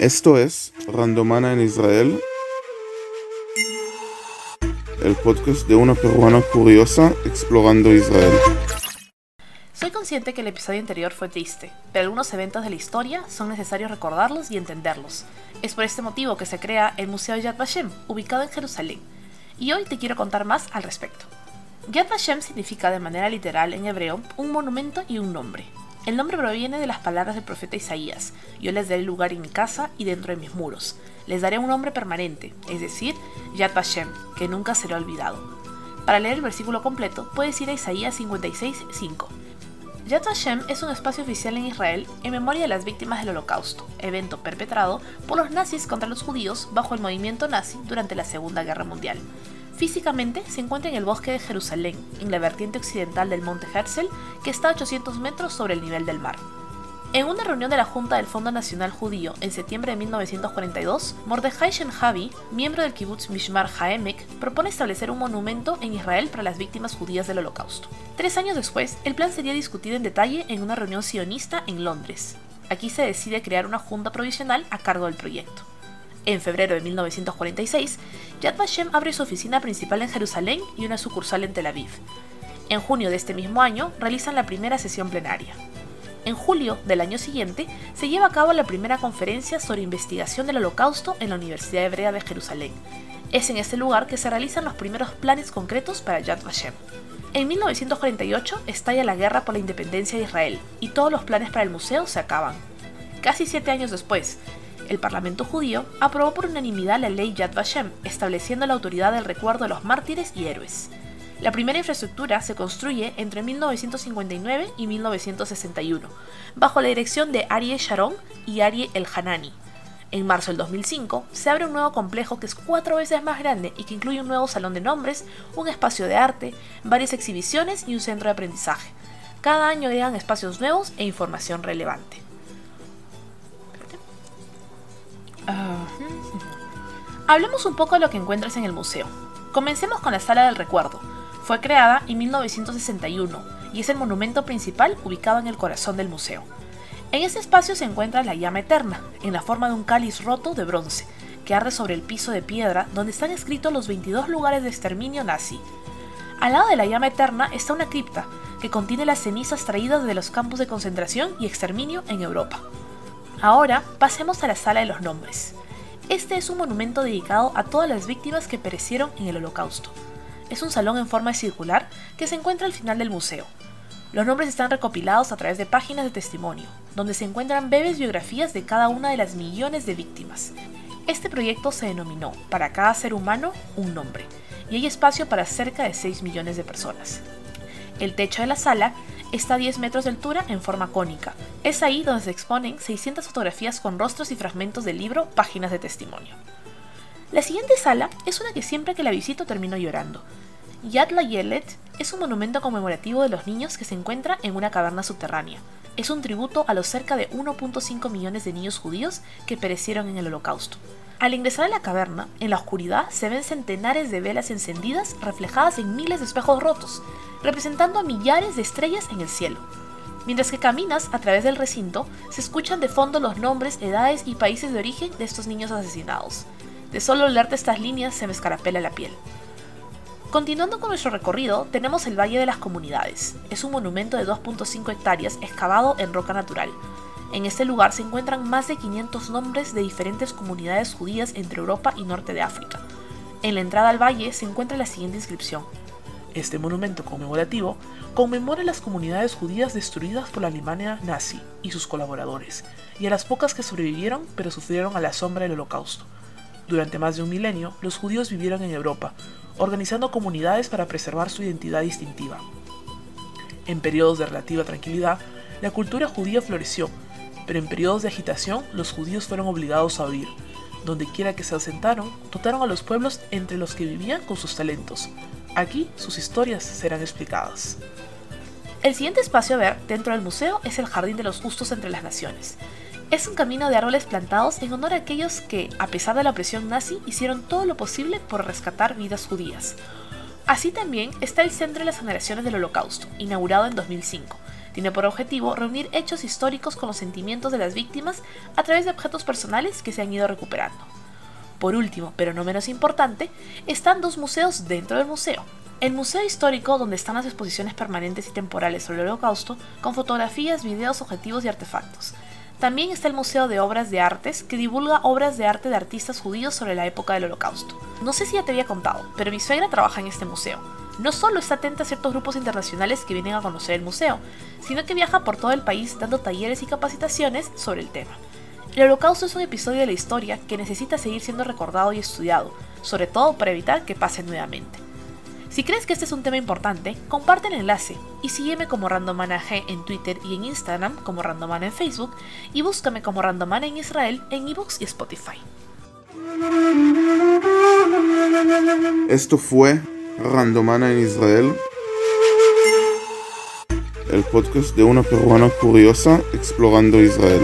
Esto es Randomana en Israel, el podcast de una peruana curiosa explorando Israel. Soy consciente que el episodio anterior fue triste, pero algunos eventos de la historia son necesarios recordarlos y entenderlos. Es por este motivo que se crea el Museo Yad Vashem, ubicado en Jerusalén, y hoy te quiero contar más al respecto. Yad Vashem significa de manera literal en hebreo un monumento y un nombre. El nombre proviene de las palabras del profeta Isaías. Yo les daré lugar en mi casa y dentro de mis muros. Les daré un nombre permanente, es decir, Yad Vashem, que nunca será olvidado. Para leer el versículo completo, puedes ir a Isaías 56.5. Yad Vashem es un espacio oficial en Israel en memoria de las víctimas del Holocausto, evento perpetrado por los nazis contra los judíos bajo el movimiento nazi durante la Segunda Guerra Mundial. Físicamente se encuentra en el bosque de Jerusalén, en la vertiente occidental del monte Herzl, que está a 800 metros sobre el nivel del mar. En una reunión de la Junta del Fondo Nacional Judío en septiembre de 1942, Mordechai Shenhavi, miembro del kibbutz Mishmar Haemek, propone establecer un monumento en Israel para las víctimas judías del Holocausto. Tres años después, el plan sería discutido en detalle en una reunión sionista en Londres. Aquí se decide crear una junta provisional a cargo del proyecto. En febrero de 1946, Yad Vashem abre su oficina principal en Jerusalén y una sucursal en Tel Aviv. En junio de este mismo año realizan la primera sesión plenaria. En julio del año siguiente se lleva a cabo la primera conferencia sobre investigación del Holocausto en la Universidad Hebrea de Jerusalén. Es en este lugar que se realizan los primeros planes concretos para Yad Vashem. En 1948 estalla la guerra por la independencia de Israel y todos los planes para el museo se acaban. Casi siete años después, el Parlamento judío aprobó por unanimidad la ley Yad Vashem, estableciendo la autoridad del recuerdo de los mártires y héroes. La primera infraestructura se construye entre 1959 y 1961, bajo la dirección de Arie Sharon y Arie El Hanani. En marzo del 2005 se abre un nuevo complejo que es cuatro veces más grande y que incluye un nuevo salón de nombres, un espacio de arte, varias exhibiciones y un centro de aprendizaje. Cada año llegan espacios nuevos e información relevante. Hablemos un poco de lo que encuentras en el museo. Comencemos con la Sala del Recuerdo. Fue creada en 1961 y es el monumento principal ubicado en el corazón del museo. En este espacio se encuentra la llama eterna, en la forma de un cáliz roto de bronce, que arde sobre el piso de piedra donde están escritos los 22 lugares de exterminio nazi. Al lado de la llama eterna está una cripta, que contiene las cenizas traídas de los campos de concentración y exterminio en Europa. Ahora pasemos a la Sala de los Nombres. Este es un monumento dedicado a todas las víctimas que perecieron en el Holocausto. Es un salón en forma circular que se encuentra al final del museo. Los nombres están recopilados a través de páginas de testimonio, donde se encuentran breves biografías de cada una de las millones de víctimas. Este proyecto se denominó Para cada ser humano, un nombre, y hay espacio para cerca de 6 millones de personas. El techo de la sala está a 10 metros de altura en forma cónica. Es ahí donde se exponen 600 fotografías con rostros y fragmentos del libro Páginas de Testimonio. La siguiente sala es una que siempre que la visito termino llorando. Yad Yelet es un monumento conmemorativo de los niños que se encuentra en una caverna subterránea. Es un tributo a los cerca de 1.5 millones de niños judíos que perecieron en el holocausto. Al ingresar a la caverna, en la oscuridad se ven centenares de velas encendidas reflejadas en miles de espejos rotos, representando a millares de estrellas en el cielo. Mientras que caminas a través del recinto, se escuchan de fondo los nombres, edades y países de origen de estos niños asesinados. De solo leerte estas líneas se me escarapela la piel. Continuando con nuestro recorrido, tenemos el Valle de las Comunidades. Es un monumento de 2.5 hectáreas excavado en roca natural. En este lugar se encuentran más de 500 nombres de diferentes comunidades judías entre Europa y norte de África. En la entrada al valle se encuentra la siguiente inscripción. Este monumento conmemorativo conmemora las comunidades judías destruidas por la Alemania nazi y sus colaboradores, y a las pocas que sobrevivieron pero sufrieron a la sombra del holocausto. Durante más de un milenio, los judíos vivieron en Europa, organizando comunidades para preservar su identidad distintiva. En periodos de relativa tranquilidad, la cultura judía floreció, pero en periodos de agitación los judíos fueron obligados a huir. Donde quiera que se asentaron, dotaron a los pueblos entre los que vivían con sus talentos, Aquí sus historias serán explicadas. El siguiente espacio a ver dentro del museo es el Jardín de los Justos entre las Naciones. Es un camino de árboles plantados en honor a aquellos que, a pesar de la opresión nazi, hicieron todo lo posible por rescatar vidas judías. Así también está el Centro de las Generaciones del Holocausto, inaugurado en 2005. Tiene por objetivo reunir hechos históricos con los sentimientos de las víctimas a través de objetos personales que se han ido recuperando. Por último, pero no menos importante, están dos museos dentro del museo. El Museo Histórico, donde están las exposiciones permanentes y temporales sobre el Holocausto, con fotografías, videos, objetivos y artefactos. También está el Museo de Obras de Artes, que divulga obras de arte de artistas judíos sobre la época del Holocausto. No sé si ya te había contado, pero mi suegra trabaja en este museo. No solo está atenta a ciertos grupos internacionales que vienen a conocer el museo, sino que viaja por todo el país dando talleres y capacitaciones sobre el tema. El Holocausto es un episodio de la historia que necesita seguir siendo recordado y estudiado, sobre todo para evitar que pase nuevamente. Si crees que este es un tema importante, comparte el enlace y sígueme como Randomana G en Twitter y en Instagram como Randomana en Facebook y búscame como Randomana en Israel en ebooks y Spotify. Esto fue Randomana en Israel, el podcast de una peruana curiosa explorando Israel.